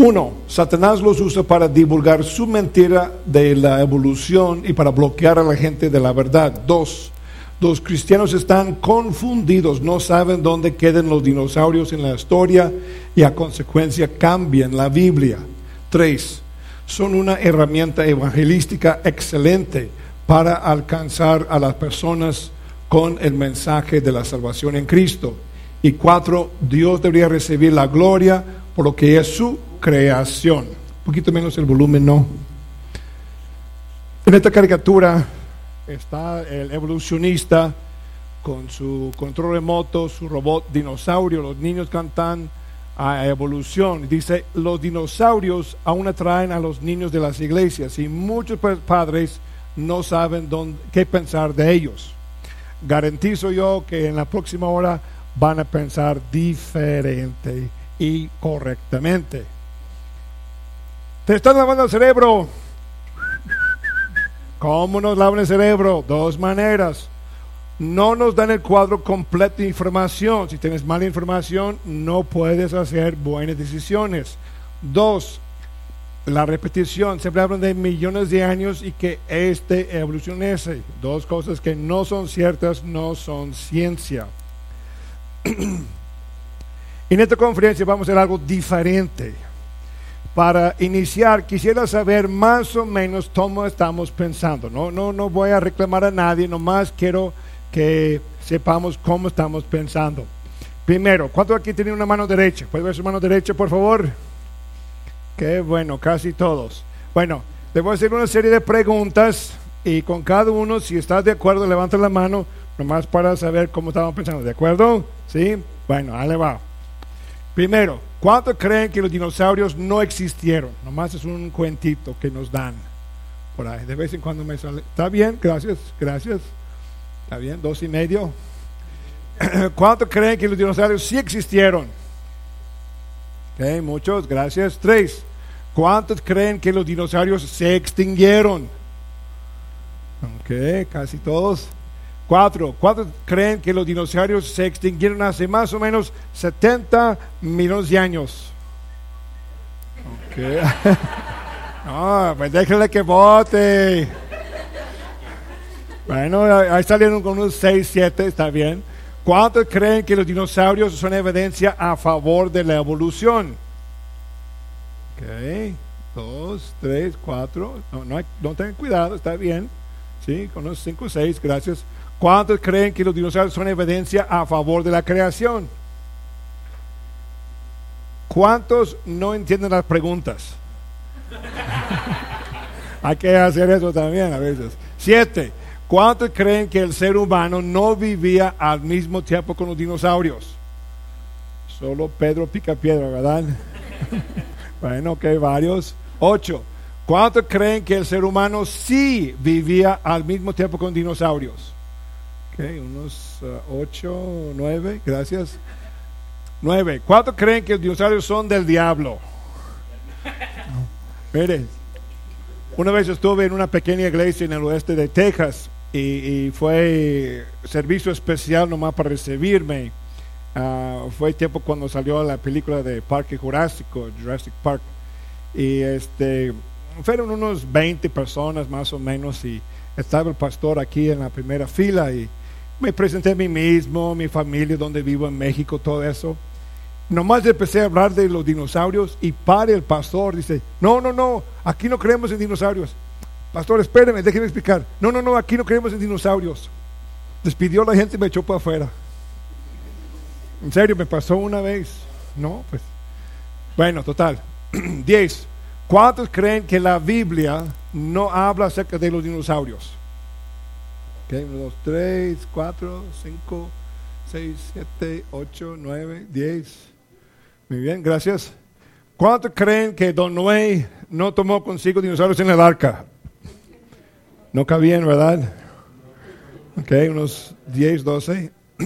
Uno, Satanás los usa para divulgar su mentira de la evolución y para bloquear a la gente de la verdad. Dos, los cristianos están confundidos, no saben dónde quedan los dinosaurios en la historia y a consecuencia cambian la Biblia. Tres, son una herramienta evangelística excelente para alcanzar a las personas con el mensaje de la salvación en Cristo. Y cuatro, Dios debería recibir la gloria por lo que es su creación. Un poquito menos el volumen, no. En esta caricatura está el evolucionista con su control remoto, su robot dinosaurio. Los niños cantan a evolución. Dice, los dinosaurios aún atraen a los niños de las iglesias y muchos padres no saben qué pensar de ellos. Garantizo yo que en la próxima hora van a pensar diferente y correctamente. Te están lavando el cerebro. ¿Cómo nos lavan el cerebro? Dos maneras. No nos dan el cuadro completo de información. Si tienes mala información, no puedes hacer buenas decisiones. Dos, la repetición. Siempre hablan de millones de años y que este evolucionese. Dos cosas que no son ciertas, no son ciencia. en esta conferencia vamos a hacer algo diferente para iniciar, quisiera saber más o menos cómo estamos pensando. No, no, no voy a reclamar a nadie, nomás quiero que sepamos cómo estamos pensando. Primero, ¿cuántos aquí tienen una mano derecha? ¿Puede ver su mano derecha, por favor? Qué bueno, casi todos. Bueno, le voy a hacer una serie de preguntas y con cada uno, si estás de acuerdo, levanta la mano, nomás para saber cómo estamos pensando. ¿De acuerdo? ¿Sí? Bueno, ahí va. Primero, ¿cuántos creen que los dinosaurios no existieron? Nomás es un cuentito que nos dan por ahí. De vez en cuando me sale. ¿Está bien? Gracias, gracias. ¿Está bien? Dos y medio. ¿Cuántos creen que los dinosaurios sí existieron? Ok, muchos, gracias. Tres. ¿Cuántos creen que los dinosaurios se extinguieron? Ok, casi todos. Cuatro, ¿cuántos creen que los dinosaurios se extinguieron hace más o menos 70 millones de años? Okay. no, pues déjenle que vote. Bueno, ahí salieron con unos 6, 7, está bien. ¿Cuántos creen que los dinosaurios son evidencia a favor de la evolución? Ok, dos, tres, cuatro. No, no, no tengan cuidado, está bien. Sí, con unos 5, 6, gracias. ¿Cuántos creen que los dinosaurios son evidencia a favor de la creación? ¿Cuántos no entienden las preguntas? Hay que hacer eso también a veces. Siete. ¿Cuántos creen que el ser humano no vivía al mismo tiempo con los dinosaurios? Solo Pedro pica piedra, ¿verdad? bueno, ok, varios. Ocho. ¿Cuántos creen que el ser humano sí vivía al mismo tiempo con dinosaurios? Unos uh, ocho, nueve, gracias. Nueve. ¿Cuántos creen que los dinosaurios son del diablo? Mire, una vez estuve en una pequeña iglesia en el oeste de Texas y, fue servicio especial nomás para recibirme. Uh, fue tiempo cuando salió la película de Parque Jurásico, Jurassic Park. Y este, fueron unos 20 personas más o menos y estaba el pastor aquí en la primera fila y me presenté a mí mismo, mi familia, donde vivo en México, todo eso. Nomás empecé a hablar de los dinosaurios y para el pastor dice, no, no, no, aquí no creemos en dinosaurios. Pastor, espéreme, déjeme explicar. No, no, no, aquí no creemos en dinosaurios. Despidió a la gente y me echó para afuera. En serio, me pasó una vez. No, pues. Bueno, total. Diez. ¿Cuántos creen que la Biblia no habla acerca de los dinosaurios? 1, 2, 3, 4, 5, 6, 7, 8, 9, 10. Muy bien, gracias. ¿Cuántos creen que Don Noé no tomó consigo dinosaurios en el arca? No cabían, ¿verdad? Ok, unos 10, 12.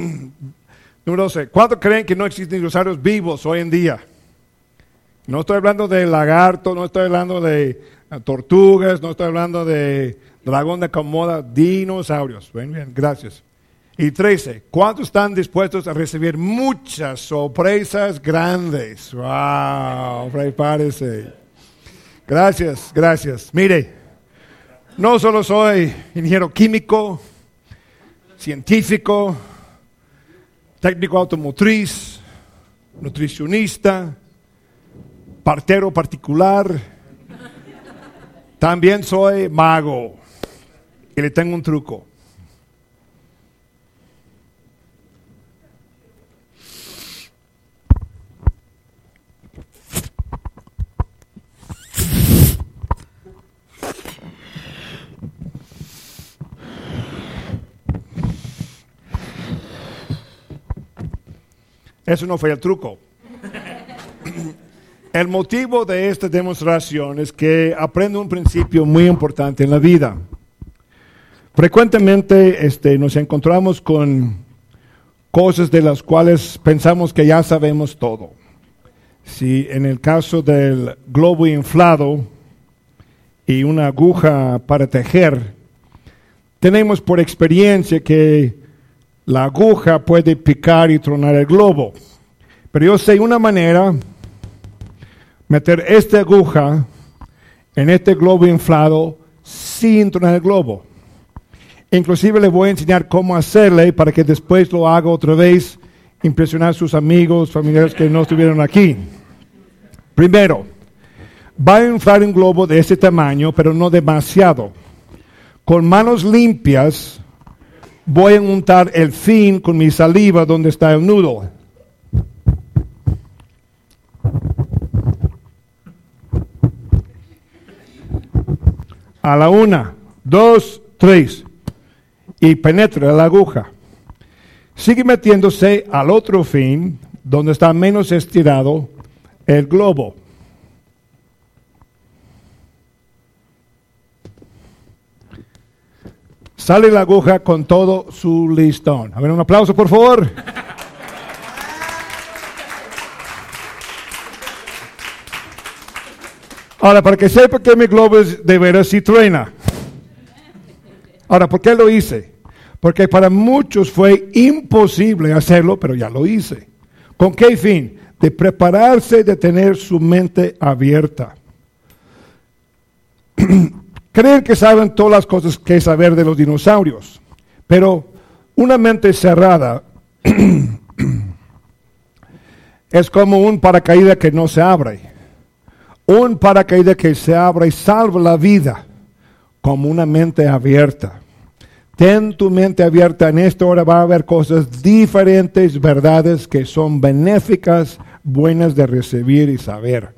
Número 12. ¿Cuántos creen que no existen dinosaurios vivos hoy en día? No estoy hablando de lagarto, no estoy hablando de tortugas, no estoy hablando de dragón de Komodo, dinosaurios. Bien, bien, gracias. Y 13, ¿cuántos están dispuestos a recibir muchas sorpresas grandes? ¡Wow! Prepárese. Gracias, gracias. Mire, no solo soy ingeniero químico, científico, técnico automotriz, nutricionista, partero particular, también soy mago y le tengo un truco. Eso no fue el truco. El motivo de esta demostración es que aprendo un principio muy importante en la vida. Frecuentemente este, nos encontramos con cosas de las cuales pensamos que ya sabemos todo. Si en el caso del globo inflado y una aguja para tejer, tenemos por experiencia que la aguja puede picar y tronar el globo. Pero yo sé una manera, meter esta aguja en este globo inflado sin tronar el globo. Inclusive le voy a enseñar cómo hacerle para que después lo haga otra vez, impresionar a sus amigos, familiares que no estuvieron aquí. Primero, va a inflar un globo de ese tamaño, pero no demasiado. Con manos limpias, voy a untar el fin con mi saliva donde está el nudo. A la una, dos, tres. Y penetra la aguja. Sigue metiéndose al otro fin, donde está menos estirado el globo. Sale la aguja con todo su listón. A ver, un aplauso, por favor. Ahora, para que sepa que mi globo es de veras sí truena. Ahora, ¿por qué lo hice? Porque para muchos fue imposible hacerlo, pero ya lo hice. ¿Con qué fin? De prepararse, de tener su mente abierta. Creen que saben todas las cosas que saber de los dinosaurios, pero una mente cerrada es como un paracaídas que no se abre. Un paracaídas que se abre y salva la vida, como una mente abierta. Ten tu mente abierta, en esta hora va a haber cosas diferentes, verdades que son benéficas, buenas de recibir y saber.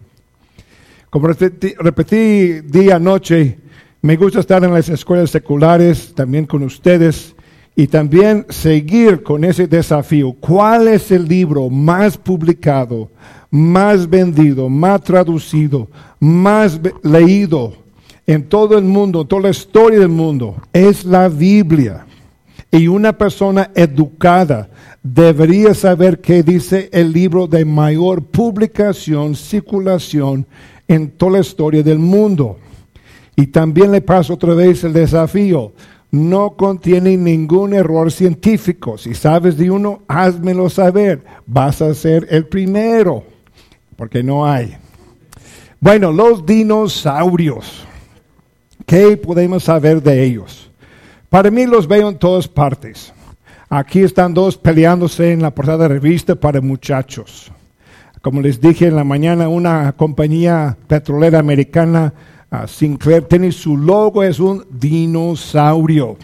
Como repetí, día, noche, me gusta estar en las escuelas seculares también con ustedes y también seguir con ese desafío. ¿Cuál es el libro más publicado, más vendido, más traducido, más leído en todo el mundo, en toda la historia del mundo? Es la Biblia. Y una persona educada debería saber qué dice el libro de mayor publicación, circulación en toda la historia del mundo. Y también le paso otra vez el desafío. No contiene ningún error científico. Si sabes de uno, házmelo saber. Vas a ser el primero, porque no hay. Bueno, los dinosaurios. ¿Qué podemos saber de ellos? Para mí los veo en todas partes. Aquí están dos peleándose en la portada de revista para muchachos. Como les dije en la mañana, una compañía petrolera americana Ah, Sinclair tiene su logo, es un dinosaurio.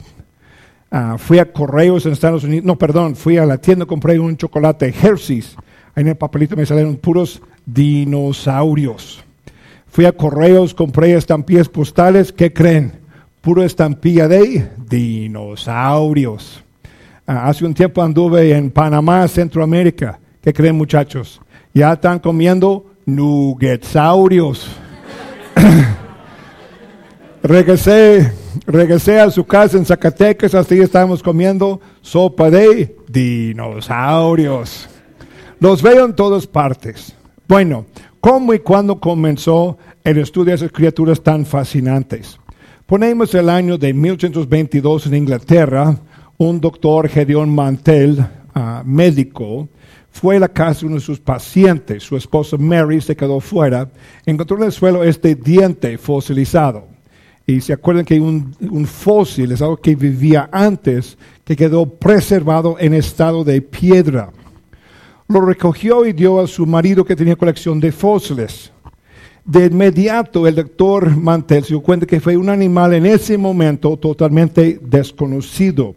Ah, fui a Correos en Estados Unidos, no, perdón, fui a la tienda, compré un chocolate Hershey's. Ahí en el papelito me salieron puros dinosaurios. Fui a Correos, compré estampillas postales, ¿qué creen? Puro estampilla de dinosaurios. Ah, hace un tiempo anduve en Panamá, Centroamérica. ¿Qué creen muchachos? Ya están comiendo nuggetsaurios. Regresé, regresé a su casa en Zacatecas, así estábamos comiendo sopa de dinosaurios. Los veo en todas partes. Bueno, ¿cómo y cuándo comenzó el estudio de esas criaturas tan fascinantes? Ponemos el año de 1822 en Inglaterra. un doctor Gedeón Mantel, ah, médico, fue a la casa de uno de sus pacientes. Su esposa Mary se quedó fuera. Encontró en el suelo este diente fosilizado. Y se acuerdan que un fósil es algo que vivía antes, que quedó preservado en estado de piedra. Lo recogió y dio a su marido que tenía colección de fósiles. De inmediato el doctor Mantel se dio cuenta que fue un animal en ese momento totalmente desconocido.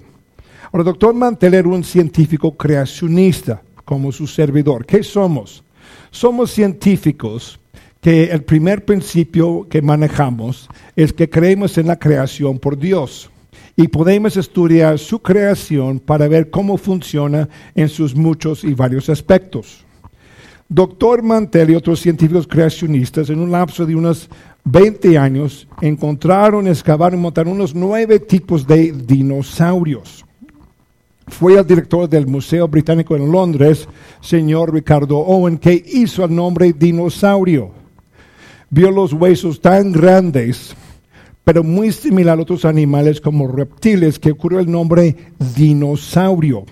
Ahora, el doctor Mantel era un científico creacionista, como su servidor. ¿Qué somos? Somos científicos que el primer principio que manejamos es que creemos en la creación por Dios y podemos estudiar su creación para ver cómo funciona en sus muchos y varios aspectos. Doctor Mantel y otros científicos creacionistas en un lapso de unos 20 años encontraron, excavaron y montaron unos nueve tipos de dinosaurios. Fue el director del Museo Británico en Londres, señor Ricardo Owen, que hizo el nombre dinosaurio vio los huesos tan grandes, pero muy similar a otros animales como reptiles, que ocurrió el nombre dinosaurio.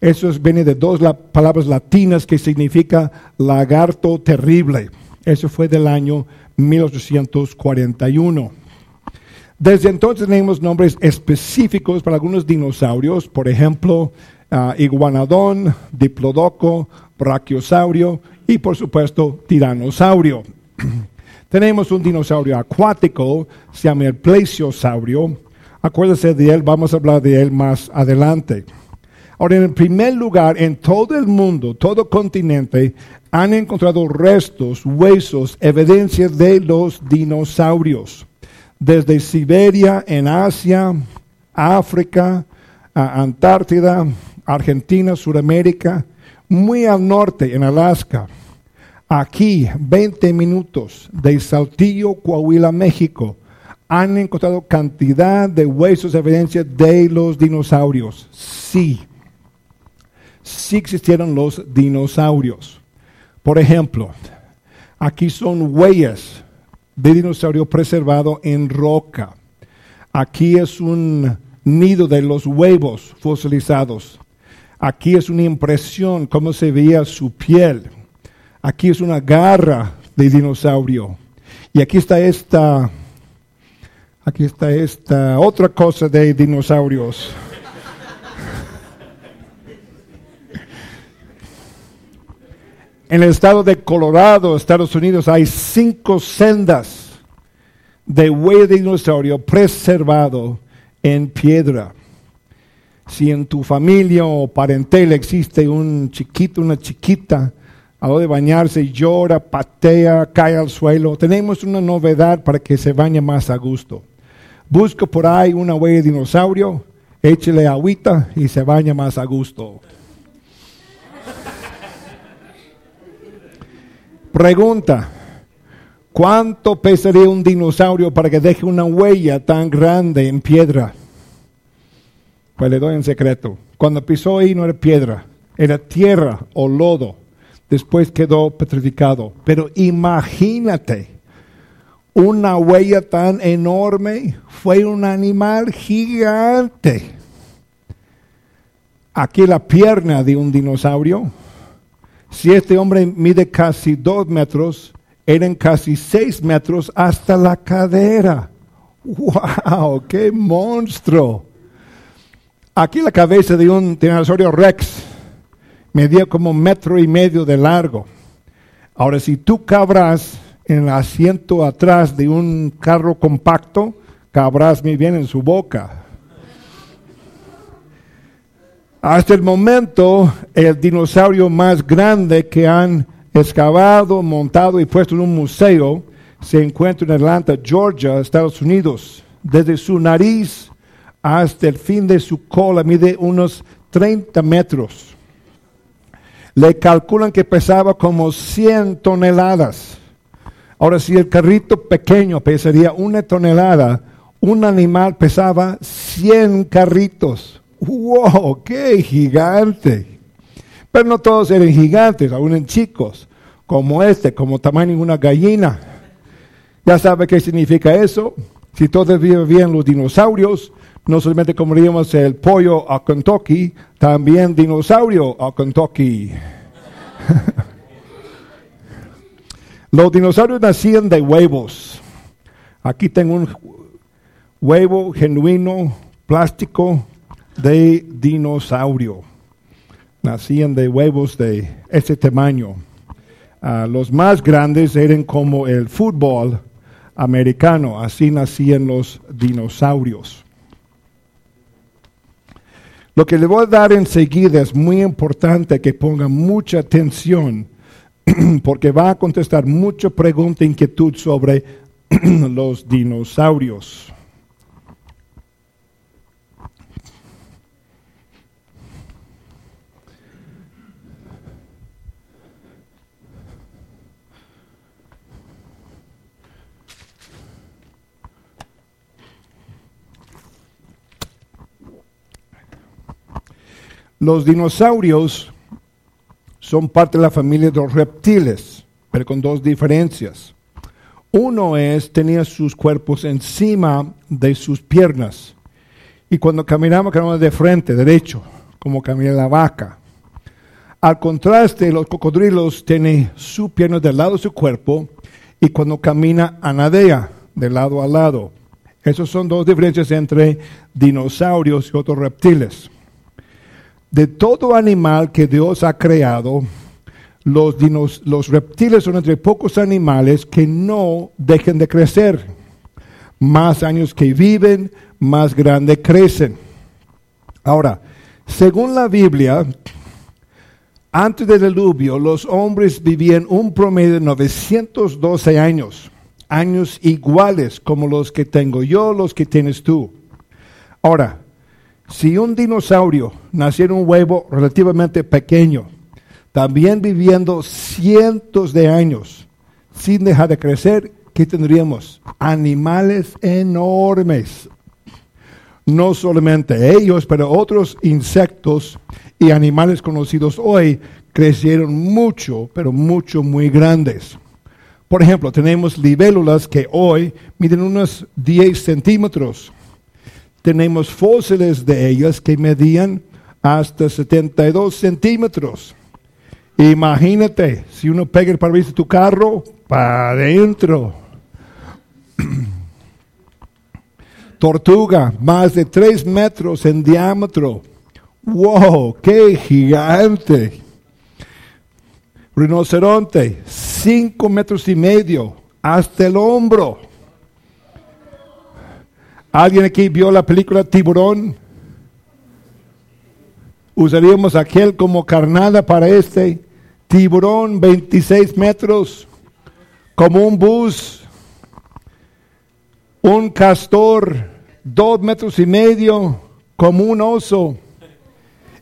Eso viene de dos palabras latinas que significa lagarto terrible. Eso fue del año 1841. Desde entonces tenemos nombres específicos para algunos dinosaurios, por ejemplo, uh, iguanodón, diplodoco, brachiosaurio y por supuesto tiranosaurio. Tenemos un dinosaurio acuático, se llama el plesiosaurio. Acuérdense de él, vamos a hablar de él más adelante. Ahora, en el primer lugar, en todo el mundo, todo continente, han encontrado restos, huesos, evidencias de los dinosaurios. Desde Siberia, en Asia, África, Antártida, Argentina, Sudamérica, muy al norte, en Alaska Aquí, 20 minutos de Saltillo, Coahuila, México, han encontrado cantidad de huesos, evidencia de los dinosaurios. Sí, sí existieron los dinosaurios. Por ejemplo, aquí son huellas de dinosaurio preservado en roca. Aquí es un nido de los huevos fosilizados. Aquí es una impresión, cómo se veía su piel Aquí es una garra de dinosaurio. Y aquí está esta, aquí está esta otra cosa de dinosaurios. En el estado de Colorado, Estados Unidos, hay cinco sendas de huella de dinosaurio preservado en piedra. Si en tu familia o parentela existe un chiquito, una chiquita a de bañarse, llora, patea, cae al suelo. Tenemos una novedad para que se bañe más a gusto. Busca por ahí una huella de dinosaurio, échele agüita y se baña más a gusto. Pregunta, ¿cuánto pesaría un dinosaurio para que deje una huella tan grande en piedra? Pues le doy en secreto. Cuando pisó ahí no era piedra, era tierra o lodo después quedó petrificado. Pero imagínate, una huella tan enorme fue un animal gigante. Aquí la pierna de un dinosaurio. Si este hombre mide casi dos metros, eran casi seis metros hasta la cadera. ¡Wow! ¡Qué monstruo! Aquí la cabeza de un dinosaurio rex medía como un metro y medio de largo. Ahora, si tú cabrás en el asiento atrás de un carro compacto, cabrás muy bien en su boca. Hasta el momento, el dinosaurio más grande que han excavado, montado y puesto en un museo se encuentra en Atlanta, Georgia, Estados Unidos. Desde su nariz hasta el fin de su cola mide unos 30 metros le calculan que pesaba como 100 toneladas. Ahora, si el carrito pequeño pesaría una tonelada, un animal pesaba 100 carritos. ¡Wow! ¡Qué gigante! Pero no todos eran gigantes, aún en chicos, como este, como tamaño de una gallina. ¿Ya sabe qué significa eso? Si todos viven bien los dinosaurios, No solamente comeríamos el pollo a Kentucky, también dinosaurio a Kentucky. Los dinosaurios nacían de huevos. Aquí tengo un huevo genuino, plástico, de dinosaurio. Nacían de huevos de ese tamaño. Ah, los más grandes eran como el fútbol americano, así nacían los dinosaurios. Lo que le voy a dar enseguida es muy importante que ponga mucha atención porque va a contestar mucha pregunta e inquietud sobre los dinosaurios. Los dinosaurios son parte de la familia de los reptiles, pero con dos diferencias. Uno es, tenía sus cuerpos encima de sus piernas. Y cuando caminamos, caminamos de frente, derecho, como camina la vaca. Al contraste, los cocodrilos tienen su pierna del lado de su cuerpo y cuando camina anadea, de lado a lado. Esas son dos diferencias entre dinosaurios y otros reptiles de todo animal que Dios ha creado, los, los reptiles son entre pocos animales que no dejen de crecer. Más años que viven, más grande crecen. Ahora, según la Biblia, antes del diluvio, los hombres vivían un promedio de 912 años, años iguales como los que tengo yo, los que tienes tú. Ahora, si un dinosaurio naciera en un huevo relativamente pequeño, también viviendo cientos de años sin dejar de crecer, ¿qué tendríamos? Animales enormes. No solamente ellos, pero otros insectos y animales conocidos hoy crecieron mucho, pero mucho, muy grandes. Por ejemplo, tenemos libélulas que hoy miden unos 10 centímetros tenemos fósiles de ellas que medían hasta 72 centímetros. Imagínate, si uno pega el parabrisas de tu carro, para adentro. Tortuga, más de 3 metros en diámetro. ¡Wow! ¡Qué gigante! Rinoceronte, 5 metros y medio, hasta el hombro. ¿Alguien aquí vio la película Tiburón? Usaríamos aquel como carnada para este. Tiburón, 26 metros, como un bus. Un castor, dos metros y medio, como un oso.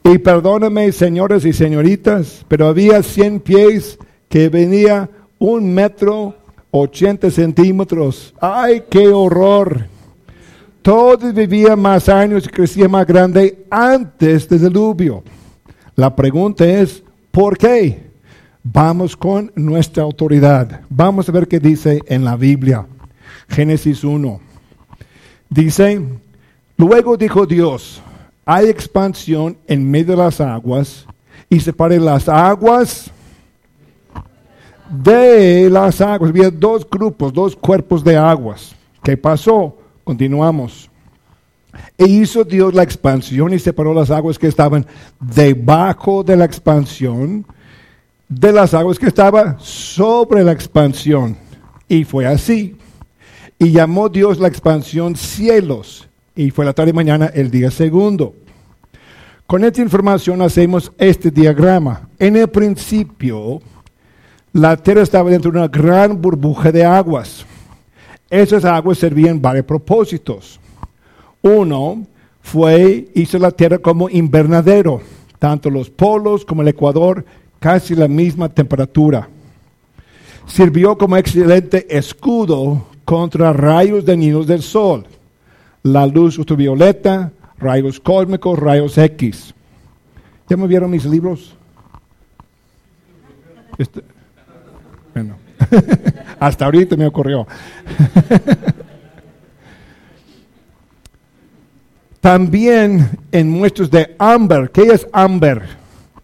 Y perdóname, señores y señoritas, pero había 100 pies que venía un metro 80 centímetros. ¡Ay, qué horror! Todos vivían más años y crecían más grande antes del diluvio. La pregunta es, ¿por qué? Vamos con nuestra autoridad. Vamos a ver qué dice en la Biblia. Génesis 1. Dice, luego dijo Dios, hay expansión en medio de las aguas y separe las aguas de las aguas. Había dos grupos, dos cuerpos de aguas. ¿Qué pasó? Continuamos. E hizo Dios la expansión y separó las aguas que estaban debajo de la expansión de las aguas que estaban sobre la expansión. Y fue así. Y llamó Dios la expansión cielos. Y fue la tarde y mañana el día segundo. Con esta información hacemos este diagrama. En el principio, la tierra estaba dentro de una gran burbuja de aguas. Esas aguas servían varios propósitos. Uno fue, hizo la tierra como invernadero, tanto los polos como el Ecuador, casi la misma temperatura. Sirvió como excelente escudo contra rayos dañinos del sol, la luz ultravioleta, rayos cósmicos, rayos X. ¿Ya me vieron mis libros? Este. Hasta ahorita me ocurrió. También en muestras de ámbar. ¿Qué es ámbar?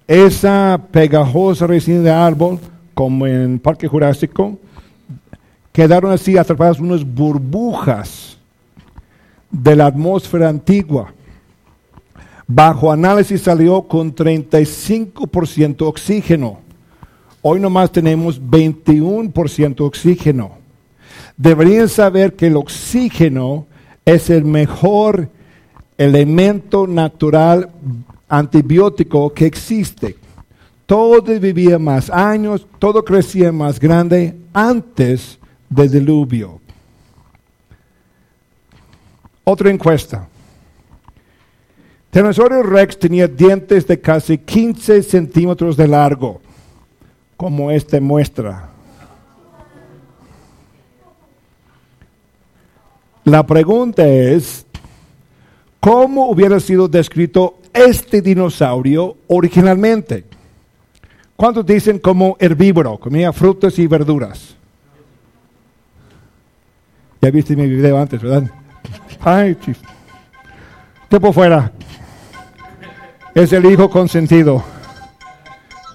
Esa pegajosa resina de árbol, como en Parque Jurásico, quedaron así atrapadas unas burbujas de la atmósfera antigua. Bajo análisis salió con 35% oxígeno. Hoy nomás tenemos 21% oxígeno. Deberían saber que el oxígeno es el mejor elemento natural antibiótico que existe. Todo vivía más años, todo crecía más grande antes del diluvio. Otra encuesta. Tyrannosaurus rex tenía dientes de casi 15 centímetros de largo, como esta muestra. La pregunta es, ¿cómo hubiera sido descrito este dinosaurio originalmente? ¿Cuántos dicen como herbívoro? Comía frutas y verduras. Ya viste mi video antes, ¿verdad? Ay, fuera. Es el hijo consentido.